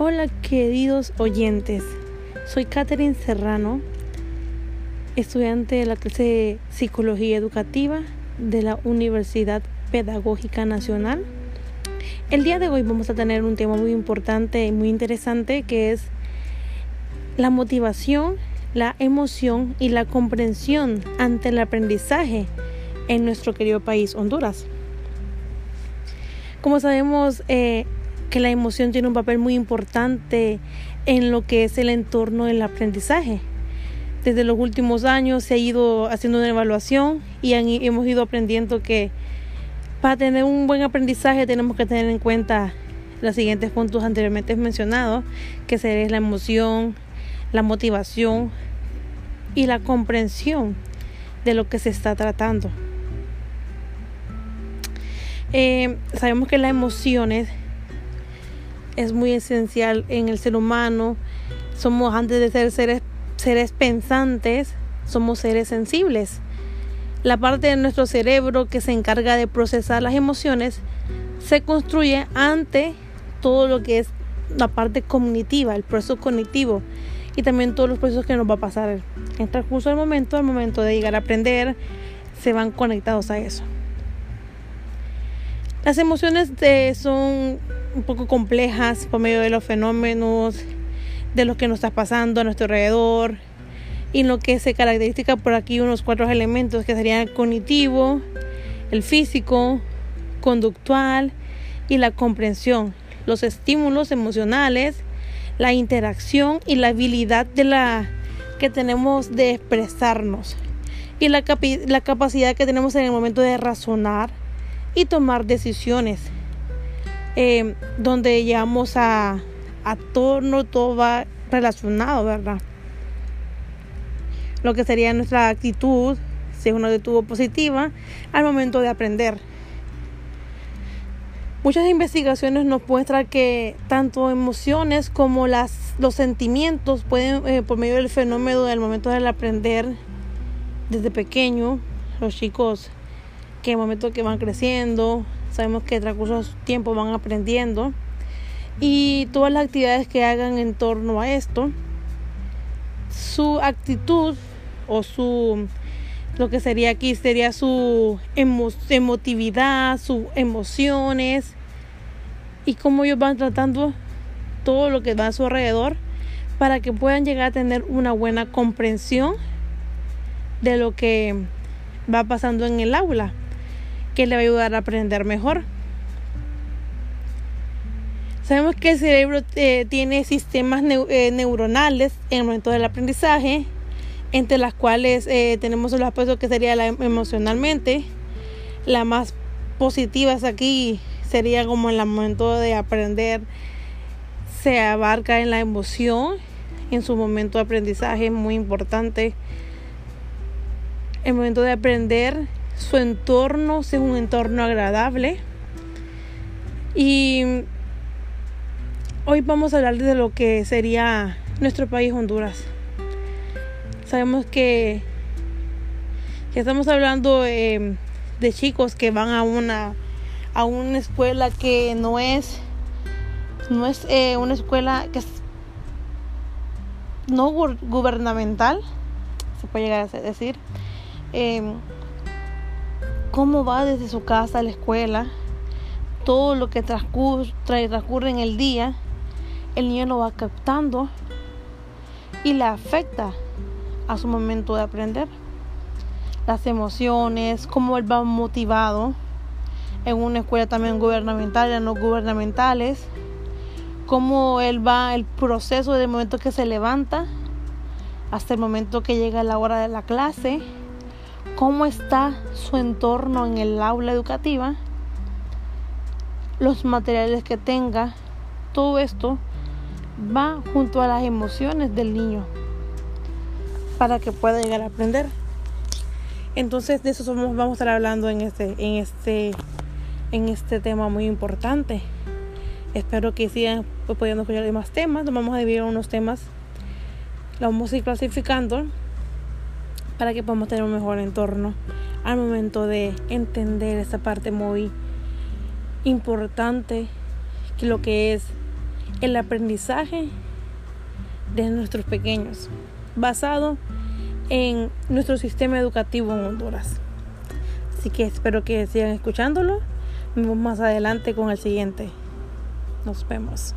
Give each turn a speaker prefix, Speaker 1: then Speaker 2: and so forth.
Speaker 1: Hola queridos oyentes, soy Catherine Serrano, estudiante de la clase de Psicología Educativa de la Universidad Pedagógica Nacional. El día de hoy vamos a tener un tema muy importante y muy interesante que es la motivación, la emoción y la comprensión ante el aprendizaje en nuestro querido país Honduras. Como sabemos, eh, que la emoción tiene un papel muy importante en lo que es el entorno del aprendizaje. Desde los últimos años se ha ido haciendo una evaluación y hemos ido aprendiendo que para tener un buen aprendizaje tenemos que tener en cuenta los siguientes puntos anteriormente mencionados, que sería la emoción, la motivación y la comprensión de lo que se está tratando. Eh, sabemos que las emociones es muy esencial en el ser humano. Somos, antes de ser seres, seres pensantes, somos seres sensibles. La parte de nuestro cerebro que se encarga de procesar las emociones se construye ante todo lo que es la parte cognitiva, el proceso cognitivo y también todos los procesos que nos va a pasar en el transcurso del momento, al momento de llegar a aprender, se van conectados a eso. Las emociones son un poco complejas por medio de los fenómenos, de lo que nos está pasando a nuestro alrededor y lo que se caracteriza por aquí unos cuatro elementos que serían el cognitivo, el físico, conductual y la comprensión, los estímulos emocionales, la interacción y la habilidad de la que tenemos de expresarnos y la, la capacidad que tenemos en el momento de razonar y tomar decisiones eh, donde llegamos a, a torno, todo va relacionado, ¿verdad? Lo que sería nuestra actitud, si es una actitud positiva, al momento de aprender. Muchas investigaciones nos muestran que tanto emociones como las, los sentimientos pueden, eh, por medio del fenómeno del momento del aprender, desde pequeño, los chicos que en el momento que van creciendo, sabemos que transcurso tiempo van aprendiendo. Y todas las actividades que hagan en torno a esto, su actitud o su lo que sería aquí sería su emotividad, sus emociones y cómo ellos van tratando todo lo que va a su alrededor para que puedan llegar a tener una buena comprensión de lo que va pasando en el aula que le va a ayudar a aprender mejor. Sabemos que el cerebro eh, tiene sistemas eh, neuronales en el momento del aprendizaje, entre las cuales eh, tenemos los aspectos que sería la, emocionalmente. La más positiva es aquí sería como en el momento de aprender se abarca en la emoción, en su momento de aprendizaje es muy importante. El momento de aprender su entorno sea un entorno agradable. Y hoy vamos a hablar de lo que sería nuestro país Honduras. Sabemos que, estamos hablando de chicos que van a una a una escuela que no es no es eh, una escuela que es no gubernamental se puede llegar a decir em, cómo va desde su casa a la escuela, todo lo que transcurre, en el día, el niño lo va captando y le afecta a su momento de aprender. Las emociones, cómo él va motivado en una escuela también gubernamental, y no gubernamentales, cómo él va el proceso del momento que se levanta hasta el momento que llega la hora de la clase cómo está su entorno en el aula educativa, los materiales que tenga, todo esto va junto a las emociones del niño para que pueda llegar a aprender. Entonces de eso vamos a estar hablando en este, en este, en este tema muy importante. Espero que sigan pudiendo escuchar más temas. Nos vamos a dividir unos temas. Los vamos a ir clasificando para que podamos tener un mejor entorno al momento de entender esta parte muy importante que lo que es el aprendizaje de nuestros pequeños, basado en nuestro sistema educativo en Honduras. Así que espero que sigan escuchándolo. Nos vemos más adelante con el siguiente. Nos vemos.